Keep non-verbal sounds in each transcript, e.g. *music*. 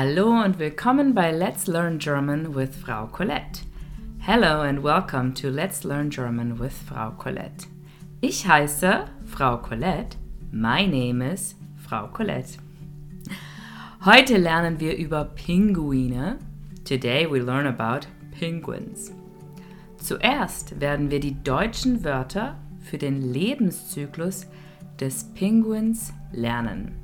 Hallo und willkommen bei Let's Learn German with Frau Colette. Hello and welcome to Let's Learn German with Frau Colette. Ich heiße Frau Colette. My name is Frau Colette. Heute lernen wir über Pinguine. Today we learn about penguins. Zuerst werden wir die deutschen Wörter für den Lebenszyklus des Pinguins lernen.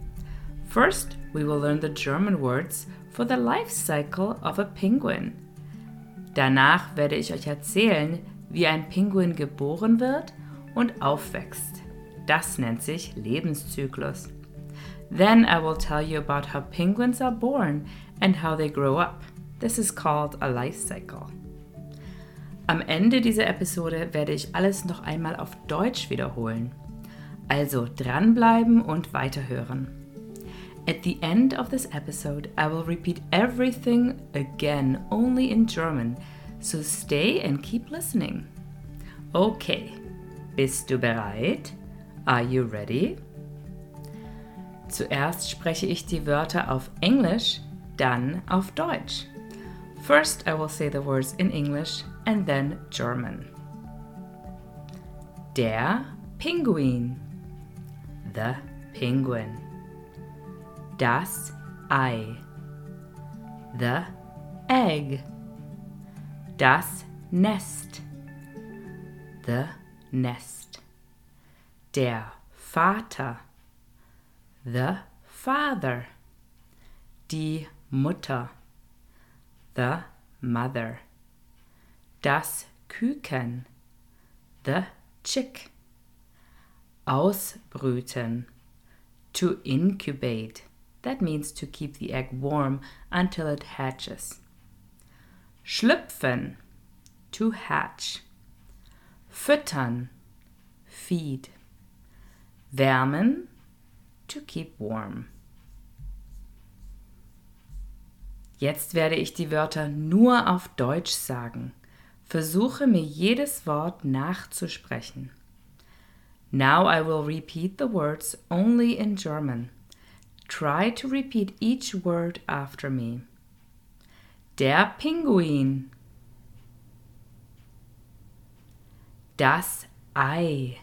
First, we will learn the German words for the life cycle of a penguin. Danach werde ich euch erzählen, wie ein Pinguin geboren wird und aufwächst. Das nennt sich Lebenszyklus. Then I will tell you about how penguins are born and how they grow up. This is called a life cycle. Am Ende dieser Episode werde ich alles noch einmal auf Deutsch wiederholen. Also dranbleiben und weiterhören. At the end of this episode, I will repeat everything again, only in German, so stay and keep listening. Okay, bist du bereit? Are you ready? Zuerst spreche ich die Wörter auf Englisch, dann auf Deutsch. First, I will say the words in English and then German. Der Pinguin. The penguin. Das Ei. The egg. Das Nest. The nest. Der Vater. The father. Die Mutter. The mother. Das Küken. The chick. Ausbrüten. To incubate. That means to keep the egg warm until it hatches. Schlüpfen. To hatch. Füttern. Feed. Wärmen. To keep warm. Jetzt werde ich die Wörter nur auf Deutsch sagen. Versuche mir jedes Wort nachzusprechen. Now I will repeat the words only in German. Try to repeat each word after me. Der Pinguin. Das Ei.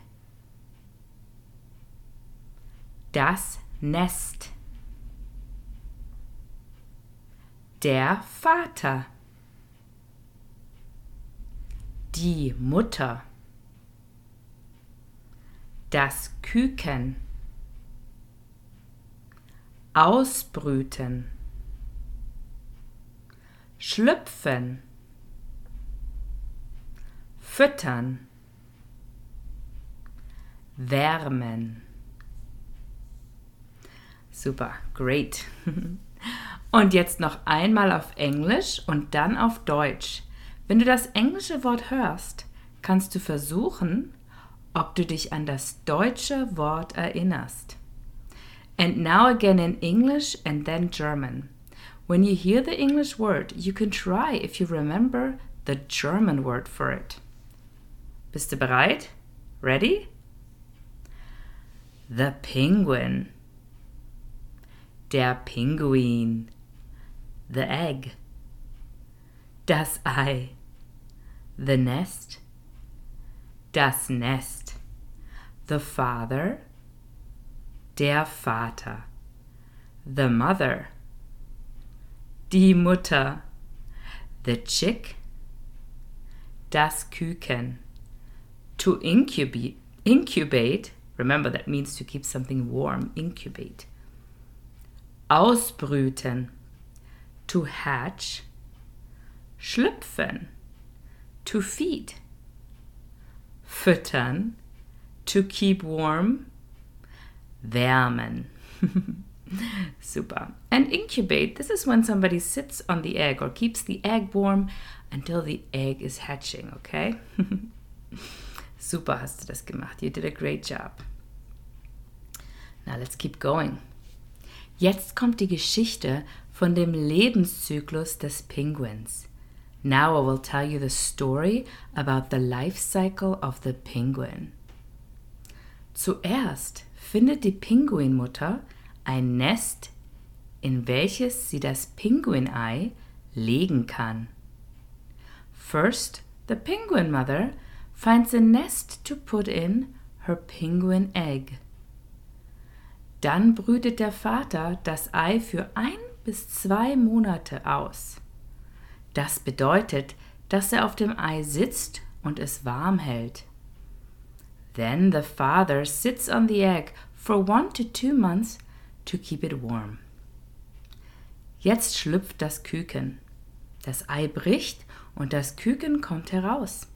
Das Nest. Der Vater. Die Mutter. Das Küken. Ausbrüten. Schlüpfen. Füttern. Wärmen. Super, great. *laughs* Und jetzt noch einmal auf Englisch und dann auf Deutsch. Wenn du das englische Wort hörst, kannst du versuchen, ob du dich an das deutsche Wort erinnerst. And now again in English and then German. When you hear the English word, you can try if you remember the German word for it. Bist du bereit? Ready? The penguin. Der Pinguin. The egg. Das Ei. The nest. Das Nest. The father. Der Vater. The mother. Die Mutter. The chick. Das Küken. To incubate. Incubate. Remember that means to keep something warm. Incubate. Ausbrüten. To hatch. Schlüpfen. To feed. Füttern. To keep warm. Wärmen. *laughs* Super. And incubate, this is when somebody sits on the egg or keeps the egg warm until the egg is hatching, okay? *laughs* Super hast du das gemacht. You did a great job. Now let's keep going. Jetzt kommt die Geschichte von dem Lebenszyklus des Penguins. Now I will tell you the story about the life cycle of the penguin. Zuerst findet die Pinguinmutter ein Nest in welches sie das Pinguinei legen kann. First, the penguin mother finds a nest to put in her penguin egg. Dann brütet der Vater das Ei für ein bis zwei Monate aus. Das bedeutet, dass er auf dem Ei sitzt und es warm hält. Then the father sits on the egg for one to two months to keep it warm. Jetzt schlüpft das Küken. Das Ei bricht und das Küken kommt heraus.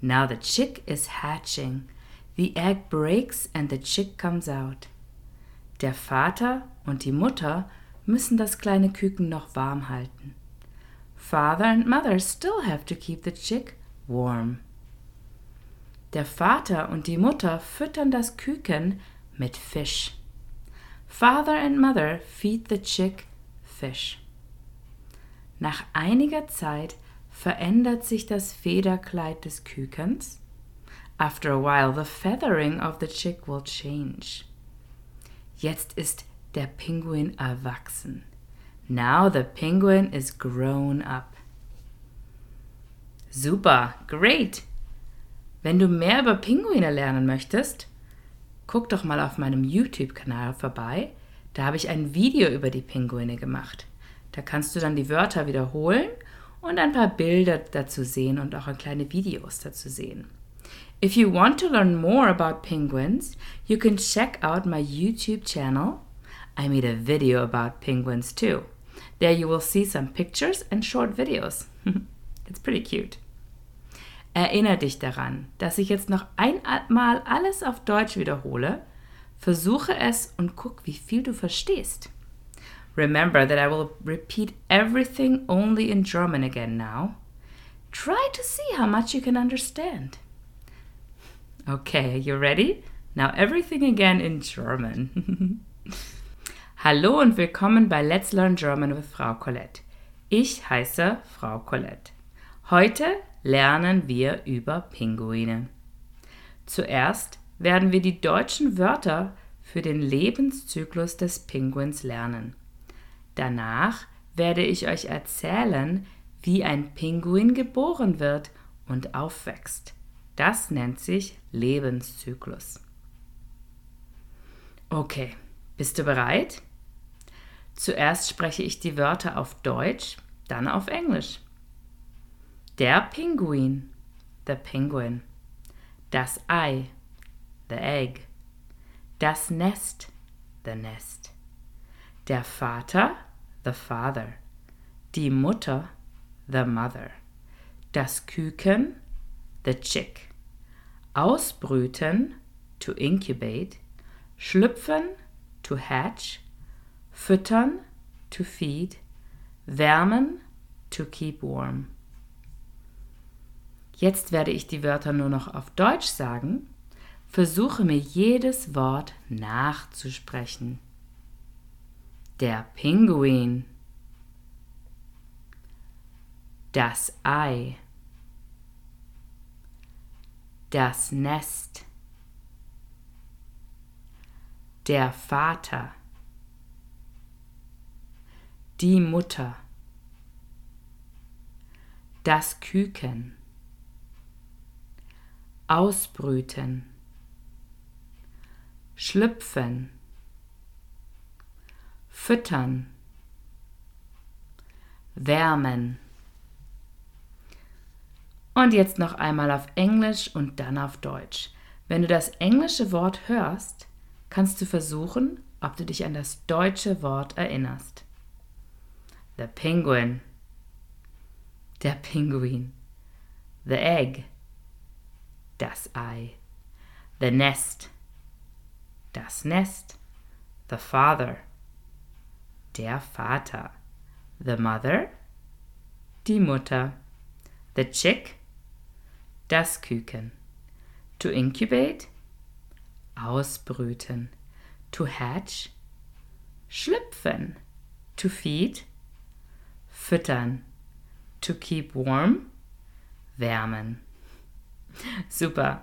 Now the chick is hatching. The egg breaks and the chick comes out. Der Vater und die Mutter müssen das kleine Küken noch warm halten. Father and mother still have to keep the chick warm. Der Vater und die Mutter füttern das Küken mit Fisch. Father and mother feed the chick fish. Nach einiger Zeit verändert sich das Federkleid des Kükens. After a while, the feathering of the chick will change. Jetzt ist der Pinguin erwachsen. Now the penguin is grown up. Super, great. Wenn du mehr über Pinguine lernen möchtest, guck doch mal auf meinem YouTube-Kanal vorbei. Da habe ich ein Video über die Pinguine gemacht. Da kannst du dann die Wörter wiederholen und ein paar Bilder dazu sehen und auch kleine Videos dazu sehen. If you want to learn more about penguins, you can check out my YouTube channel. I made a video about penguins too. There you will see some pictures and short videos. *laughs* It's pretty cute. Erinnere dich daran, dass ich jetzt noch einmal alles auf Deutsch wiederhole. Versuche es und guck, wie viel du verstehst. Remember that I will repeat everything only in German again now. Try to see how much you can understand. Okay, you ready? Now everything again in German. *laughs* Hallo und willkommen bei Let's Learn German with Frau Colette. Ich heiße Frau Colette. Heute lernen wir über Pinguine. Zuerst werden wir die deutschen Wörter für den Lebenszyklus des Pinguins lernen. Danach werde ich euch erzählen, wie ein Pinguin geboren wird und aufwächst. Das nennt sich Lebenszyklus. Okay, bist du bereit? Zuerst spreche ich die Wörter auf Deutsch, dann auf Englisch. Der Pinguin, the penguin. Das Ei, the egg. Das Nest, the nest. Der Vater, the father. Die Mutter, the mother. Das Küken, the chick. Ausbrüten, to incubate. Schlüpfen, to hatch. Füttern, to feed. Wärmen, to keep warm. Jetzt werde ich die Wörter nur noch auf Deutsch sagen. Versuche mir jedes Wort nachzusprechen. Der Pinguin. Das Ei. Das Nest. Der Vater. Die Mutter. Das Küken ausbrüten, schlüpfen, füttern, wärmen. Und jetzt noch einmal auf Englisch und dann auf Deutsch. Wenn du das englische Wort hörst, kannst du versuchen, ob du dich an das deutsche Wort erinnerst. The penguin. Der Pinguin. The egg das Ei. The nest, das Nest. The father, der Vater. The mother, die Mutter. The chick, das Küken. To incubate, ausbrüten. To hatch, schlüpfen. To feed, füttern. To keep warm, wärmen. *laughs* Super.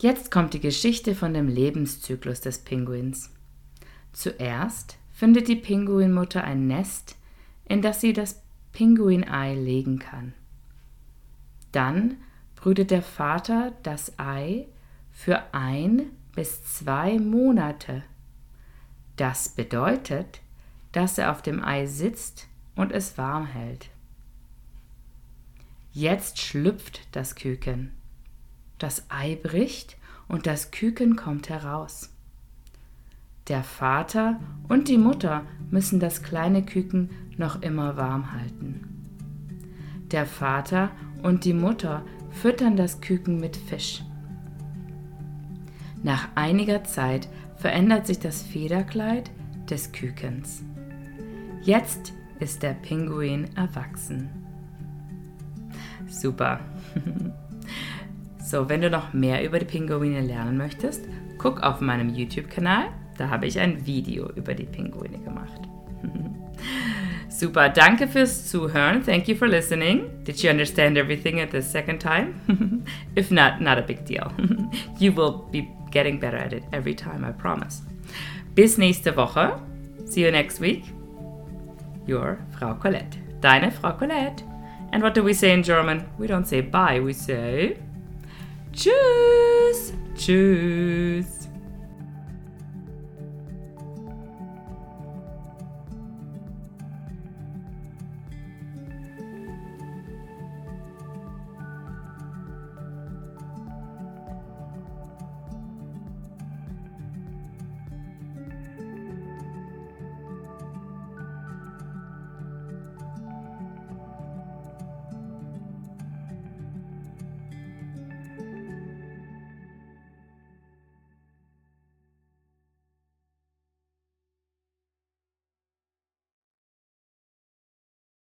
Jetzt kommt die Geschichte von dem Lebenszyklus des Pinguins. Zuerst findet die Pinguinmutter ein Nest, in das sie das Pinguinei legen kann. Dann brütet der Vater das Ei für ein bis zwei Monate. Das bedeutet, dass er auf dem Ei sitzt und es warm hält. Jetzt schlüpft das Küken. Das Ei bricht und das Küken kommt heraus. Der Vater und die Mutter müssen das kleine Küken noch immer warm halten. Der Vater und die Mutter füttern das Küken mit Fisch. Nach einiger Zeit verändert sich das Federkleid des Kükens. Jetzt ist der Pinguin erwachsen. Super. *laughs* so, wenn du noch mehr über die Pinguine lernen möchtest, guck auf meinem YouTube-Kanal. Da habe ich ein Video über die Pinguine gemacht. *laughs* Super, danke fürs Zuhören. Thank you for listening. Did you understand everything at the second time? *laughs* if not, not a big deal. you will be getting better at it every time, I promise. Bis nächste Woche. See you next week. Your Frau Colette. Deine Frau Colette. And what do we say in German? We don't say bye, we say Tschüss. Tschüss.